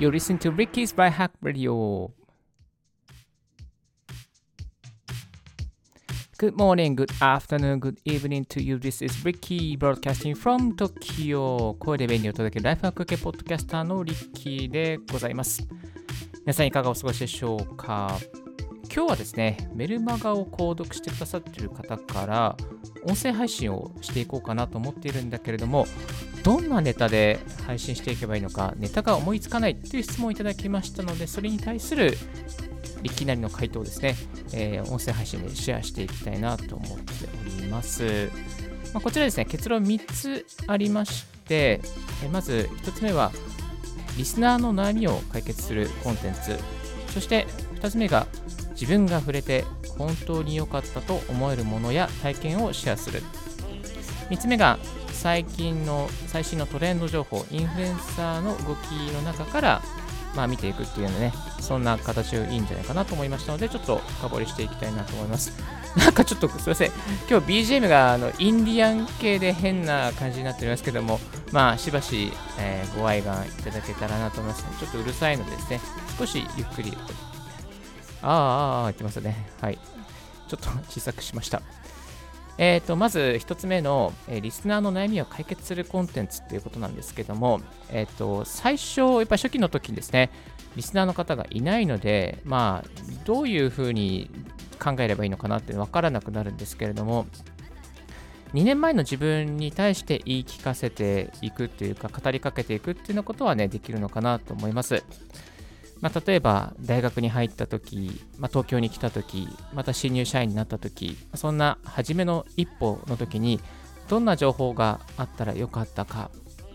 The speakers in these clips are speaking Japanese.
You listen to Ricky's by Hack Radio. Good morning, good afternoon, good evening to you. This is Ricky broadcasting from Tokyo. 声で便利を届けるライフハック系ポッドキャスターのリッキーでございます。皆さんいかがお過ごしでしょうか今日はですね、メルマガを購読してくださっている方から音声配信をしていこうかなと思っているんだけれども、どんなネタで配信していけばいいのか、ネタが思いつかないという質問をいただきましたので、それに対するいきなりの回答ですね、えー音声配信でシェアしていきたいなと思っております。まあこちらですね、結論3つありまして、えまず1つ目は、リスナーの悩みを解決するコンテンツ。そして2つ目が、自分が触れて本当に良かったと思えるものや体験をシェアする。3つ目が、最近の最新のトレンド情報、インフルエンサーの動きの中から、まあ、見ていくっていうのね、そんな形がいいんじゃないかなと思いましたので、ちょっと深掘りしていきたいなと思います。なんかちょっとすいません、今日 BGM があのインディアン系で変な感じになっておりますけども、まあ、しばし、えーご愛願いただけたらなと思います、ちょっとうるさいのでですね、少しゆっくり、あーあーあー言ってますね。はい。ちょっと小さくしました。えー、とまず一つ目の、えーリスナーの悩みを解決するコンテンツっていうことなんですけども、えー、と最初、やっぱ初期の時にですね、リスナーの方がいないので、まあ、どういうふうに考えればいいのかなって分からなくなるんですけれども、2年前の自分に対して言い聞かせていくっていうか、語りかけていくっていうようなことはね、できるのかなと思います。まあ、例えば大学に入った時、まあ、東京に来た時また新入社員になった時そんな初めの一歩の時にどんな情報があったらよかったか。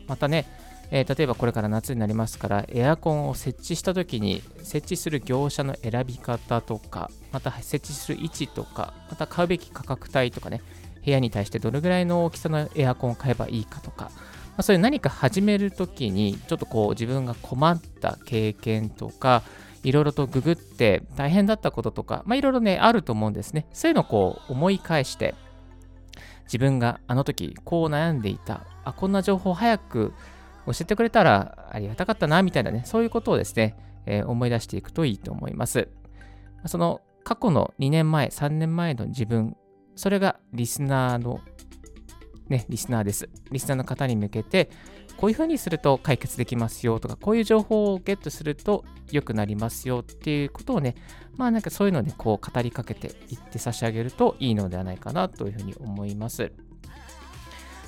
またね、えー例えばこれから夏になりますからエアコンを設置した時に設置する業者の選び方とかまた設置する位置とかまた買うべき価格帯とかね部屋に対してどれぐらいの大きさのエアコンを買えばいいかとかまあ、そういう何か始めるときに、ちょっとこう自分が困った経験とか、いろいろとググって大変だったこととか、まあ、いろいろね、あると思うんですね。そういうのをこう思い返して、自分があの時こう悩んでいた、あ、こんな情報早く教えてくれたらありがたかったな、みたいなね、そういうことをですね、えー思い出していくといいと思います。その過去の2年前、3年前の自分、それがリスナーのね、リスナーです。リスナーの方に向けて、こういうふうにすると解決できますよとか、こういう情報をゲットすると良くなりますよっていうことをね、まあなんかそういうのをね、こう語りかけていって差し上げるといいのではないかなというふうに思います。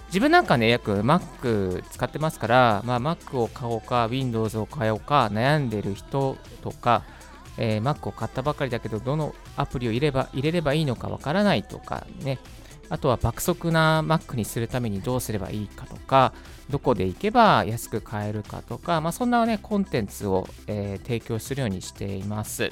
自分なんかね、約 Mac 使ってますから、まあ、Mac を買おうか、Windows を買おうか、悩んでる人とか、えー Mac を買ったばかりだけど、どのアプリを入れば入れればいいのかわからないとかね、あとは爆速な Mac にするためにどうすればいいかとか、どこで行けば安く買えるかとか、まあ、そんなね、コンテンツを、えー提供するようにしています。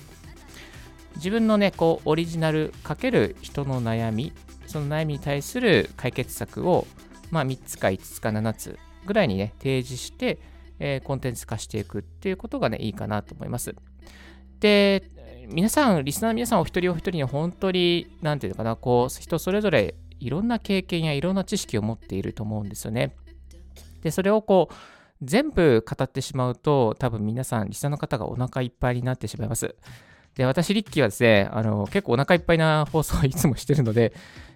自分のね、こう、オリジナルかける人の悩み、その悩みに対する解決策を、まあ、3つか5つか7つぐらいにね、提示して、えーコンテンツ化していくっていうことがね、いいかなと思います。で、皆さん、リスナーの皆さんお一人お一人に本当に、なんていうのかな、こう、人それぞれいろんな経験やいろんな知識を持っていると思うんですよね。で、それをこう、全部語ってしまうと、多分皆さん、リスナーの方がお腹いっぱいになってしまいます。で、私、リッキーはですね、あの、結構お腹いっぱいな放送をいつもしてるので、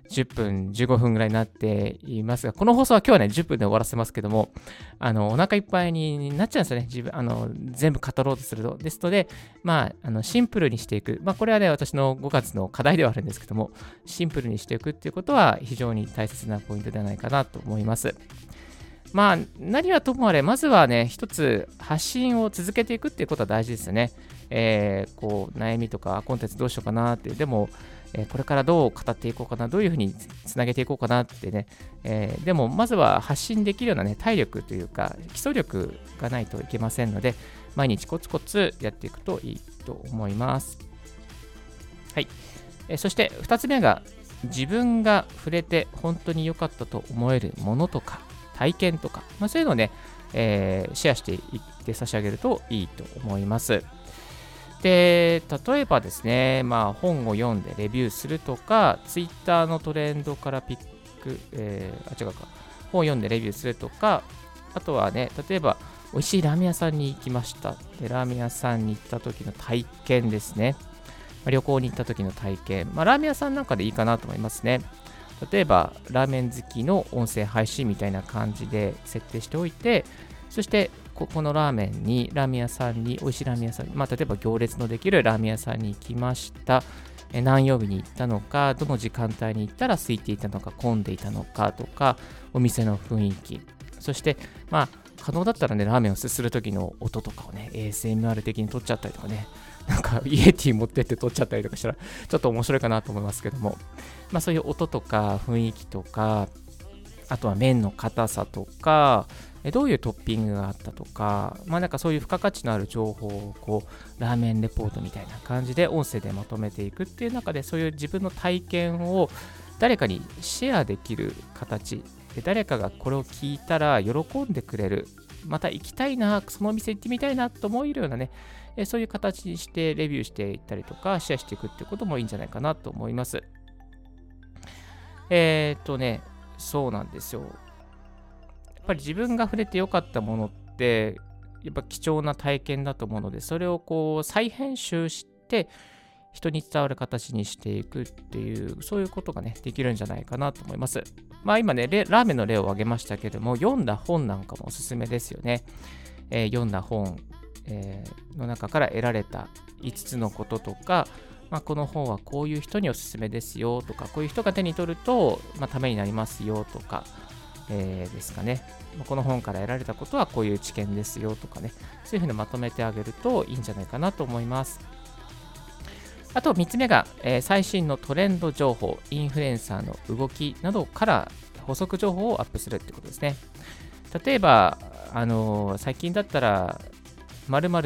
10分、15分ぐらいになっていますが、この放送は今日はね、10分で終わらせますけども、あの、お腹いっぱいになっちゃうんですよね。自分、あの、全部語ろうとすると。ですので、まあ、あの、シンプルにしていく。まあ、これはね、私の5月の課題ではあるんですけども、シンプルにしていくっていうことは非常に大切なポイントではないかなと思います。まあ、何はともあれ、まずはね、一つ発信を続けていくっていうことは大事ですよね。えーこう、悩みとかコンテンツどうしようかなって、でも、えーこれからどう語っていこうかな、どういうふうにつなげていこうかなってね、えーでも、まずは発信できるようなね、体力というか、基礎力がないといけませんので、毎日コツコツやっていくといいと思います。はい。えーそして、2つ目が、自分が触れて本当に良かったと思えるものとか、体験とか、まあ、そういうのをね、えーシェアしていって差し上げるといいと思います。で、例えばですね、まあ、本を読んでレビューするとか、ツイッターのトレンドからピック、えーあ、違うか、本を読んでレビューするとか、あとはね、例えば、美味しいラーメン屋さんに行きました。で、ラーメン屋さんに行った時の体験ですね。まあ、旅行に行った時の体験。まあ、ラーメン屋さんなんかでいいかなと思いますね。例えば、ラーメン好きの音声配信みたいな感じで設定しておいて、そしてここのラーメンに、ラーメン屋さんに、美味しいラーメン屋さん、まあ、例えば行列のできるラーメン屋さんに行きました。何曜日に行ったのか、どの時間帯に行ったら空いていたのか、混んでいたのかとか、お店の雰囲気、そして、まあ、可能だったらね、ラーメンをすする時の音とかをね、ASMR 的に撮っちゃったりとかね、なんかイエティ持ってって撮っちゃったりとかしたら、ちょっと面白いかなと思いますけども、まあそういう音とか雰囲気とか、あとは麺の硬さとか、どういうトッピングがあったとか、まあなんかそういう付加価値のある情報をこう、ラーメンレポートみたいな感じで音声でまとめていくっていう中で、そういう自分の体験を誰かにシェアできる形で、誰かがこれを聞いたら喜んでくれる、また行きたいな、その店行ってみたいなと思えるようなね、えそういう形にしてレビューしていったりとか、シェアしていくってこともいいんじゃないかなと思います。えー、っとね、そうなんですよ。やっぱり自分が触れてよかったものって、やっぱ貴重な体験だと思うので、それをこう再編集して、人に伝わる形にしていくっていう、そういうことがね、できるんじゃないかなと思います。まあ今ね、ラーメンの例を挙げましたけども、読んだ本なんかもおすすめですよね。えー、読んだ本、えー、の中から得られた5つのこととか、まあ、この本はこういう人におすすめですよとか、こういう人が手に取ると、まあ、ためになりますよとか、えー、ですかね。この本から得られたことはこういう知見ですよとかね、そういうふうにまとめてあげるといいんじゃないかなと思います。あと3つ目が、えー、最新のトレンド情報、インフルエンサーの動きなどから補足情報をアップするってことですね。例えば、あのー、最近だったら、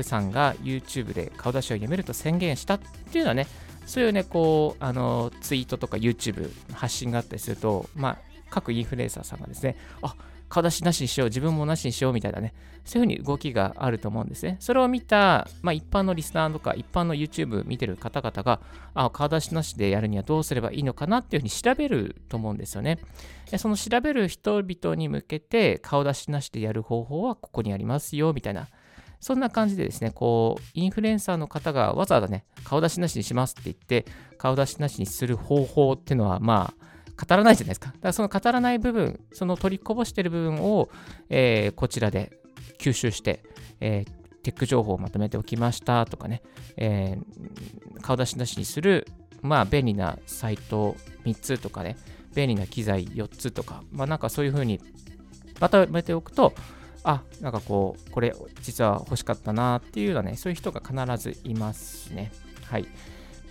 さんが YouTube で顔出しをやめると宣言したっていうのはね、そういうね、こう、あの、ツイートとか YouTube 発信があったりすると、まあ、各インフルエンサーさんがですね、あ顔出しなしにしよう、自分もなしにしようみたいなね、そういうふうに動きがあると思うんですね。それを見た、まあ、一般のリスナーとか、一般の YouTube 見てる方々が、あ顔出しなしでやるにはどうすればいいのかなっていうふうに調べると思うんですよね。その調べる人々に向けて、顔出しなしでやる方法はここにありますよ、みたいな。そんな感じでですね、こう、インフルエンサーの方がわざわざね、顔出しなしにしますって言って、顔出しなしにする方法っていうのは、まあ、語らないじゃないですか。だからその語らない部分、その取りこぼしてる部分を、えー、こちらで吸収して、えー、テック情報をまとめておきましたとかね、えー、顔出しなしにする、まあ、便利なサイト3つとかね、便利な機材4つとか、まあ、なんかそういうふうにまとめておくと、あ、なんかこう、これ実は欲しかったなっていうようなね、そういう人が必ずいますね。はい。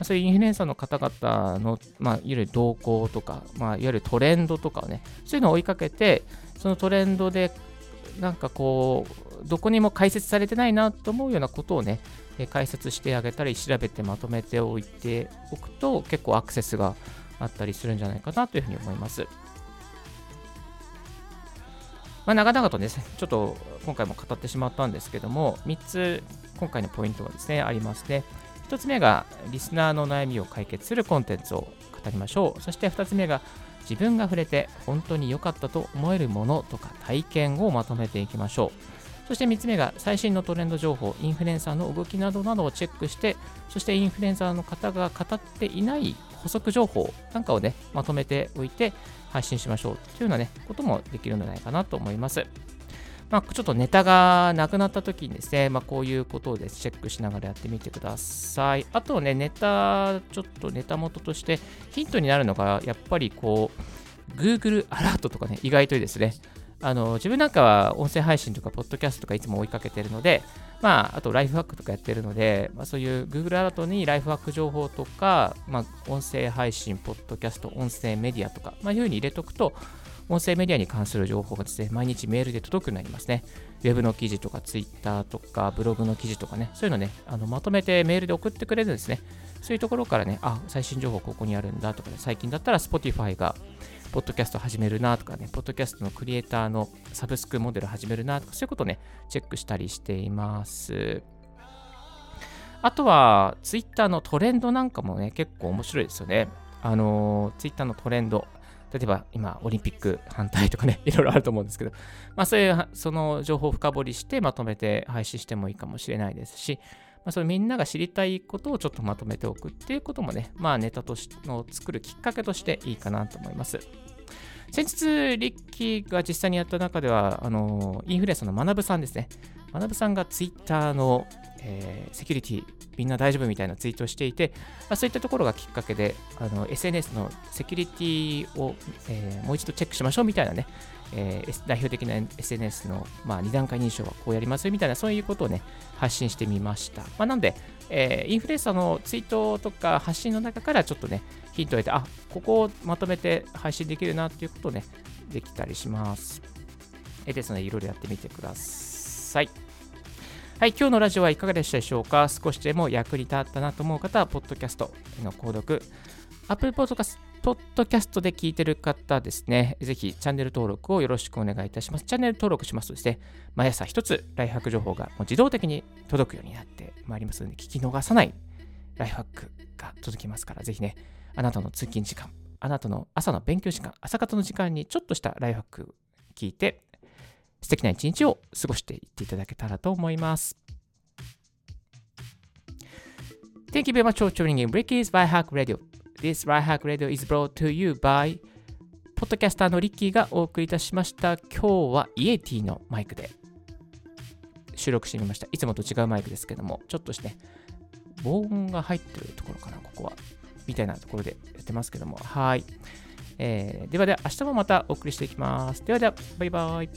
そういうインフルエンサーの方々の、まあ、いわゆる動向とか、まあ、いわゆるトレンドとかをね、そういうのを追いかけて、そのトレンドで、なんかこう、どこにも解説されてないなと思うようなことをね、解説してあげたり、調べてまとめておいておくと、結構アクセスがあったりするんじゃないかなというふうに思います。まあ、長々とですね、ちょっと今回も語ってしまったんですけども、3つ今回のポイントがですね、ありますね。1つ目がリスナーの悩みを解決するコンテンツを語りましょう。そして2つ目が自分が触れて本当に良かったと思えるものとか体験をまとめていきましょう。そして3つ目が最新のトレンド情報、インフルエンサーの動きなどなどをチェックして、そしてインフルエンサーの方が語っていない補足情報なんかをね、まとめておいて配信しましょうというようなね、こともできるんじゃないかなと思います。まあ、ちょっとネタがなくなった時にですね、まあ、こういうことをでチェックしながらやってみてください。あとね、ネタ、ちょっとネタ元としてヒントになるのが、やっぱりこう、Google アラートとかね、意外といいですね。あの自分なんかは音声配信とか、ポッドキャストとかいつも追いかけてるので、まあ、あとライフハックとかやってるので、まあ、そういう Google アラートにライフハック情報とか、まあ、音声配信、ポッドキャスト、音声メディアとか、まあ、いうふうに入れとくと、音声メディアに関する情報がですね、毎日メールで届くようになりますね。ウェブの記事とか、ツイッターとか、ブログの記事とかね、そういうのね、あのまとめてメールで送ってくれるんですね。そういうところからね、あ、最新情報ここにあるんだとかね、最近だったら Spotify が、ポッドキャスト始めるなとかね、ポッドキャストのクリエイターのサブスクモデル始めるなとか、そういうことをね、チェックしたりしています。あとは、Twitter のトレンドなんかもね、結構面白いですよね。あの、Twitter のトレンド。例えば今、オリンピック反対とかね、いろいろあると思うんですけど、まあ、そういうその情報を深掘りしてまとめて配信してもいいかもしれないですし、まあ、それみんなが知りたいことをちょっとまとめておくっていうこともね、まあ、ネタとしの作るきっかけとしていいかなと思います。先日、リッキーが実際にやった中では、あのインフルエンサーの学さんですね。学さんがツイッターの、えー、セキュリティ、みんな大丈夫みたいなツイートをしていて、まあ、そういったところがきっかけで、の SNS のセキュリティを、えー、もう一度チェックしましょうみたいなね、えー、代表的な SNS の、まあ、2段階認証はこうやりますみたいな、そういうことをね、発信してみました。まあ、なので、えー、インフルエンサーのツイートとか発信の中からちょっとね、ヒントを得て、あ、ここをまとめて配信できるなっていうことをね、できたりします。えですので、いろいろやってみてください。はい、今日のラジオはいかがでしたでしょうか？少しでも役に立ったなと思う方は、ポッドキャストの購読、Apple Podcast ポッドキャストで聞いてる方ですね、ぜひチャンネル登録をよろしくお願いいたします。チャンネル登録しますとですね、毎朝一つライフハック情報がもう自動的に届くようになってまいりますので、聞き逃さないライフハックが届きますから、ぜひね、あなたの通勤時間、あなたの朝の勉強時間、朝方の時間にちょっとしたライフハック聞いて、素敵な一日を過ごしていっていただけたらと思います。Thank you very much for tuning in Ricky's by Hack Radio. This Right Hack Radio is brought to you by ポッドキャスターのリッキーがお送りいたしました。今日はイエティのマイクで収録してみました。いつもと違うマイクですけども、ちょっとしてね、防音が入ってるところかな、ここは。みたいなところでやってますけども、はい。えー、ではでは、明日もまたお送りしていきます。ではでは、バイバイ。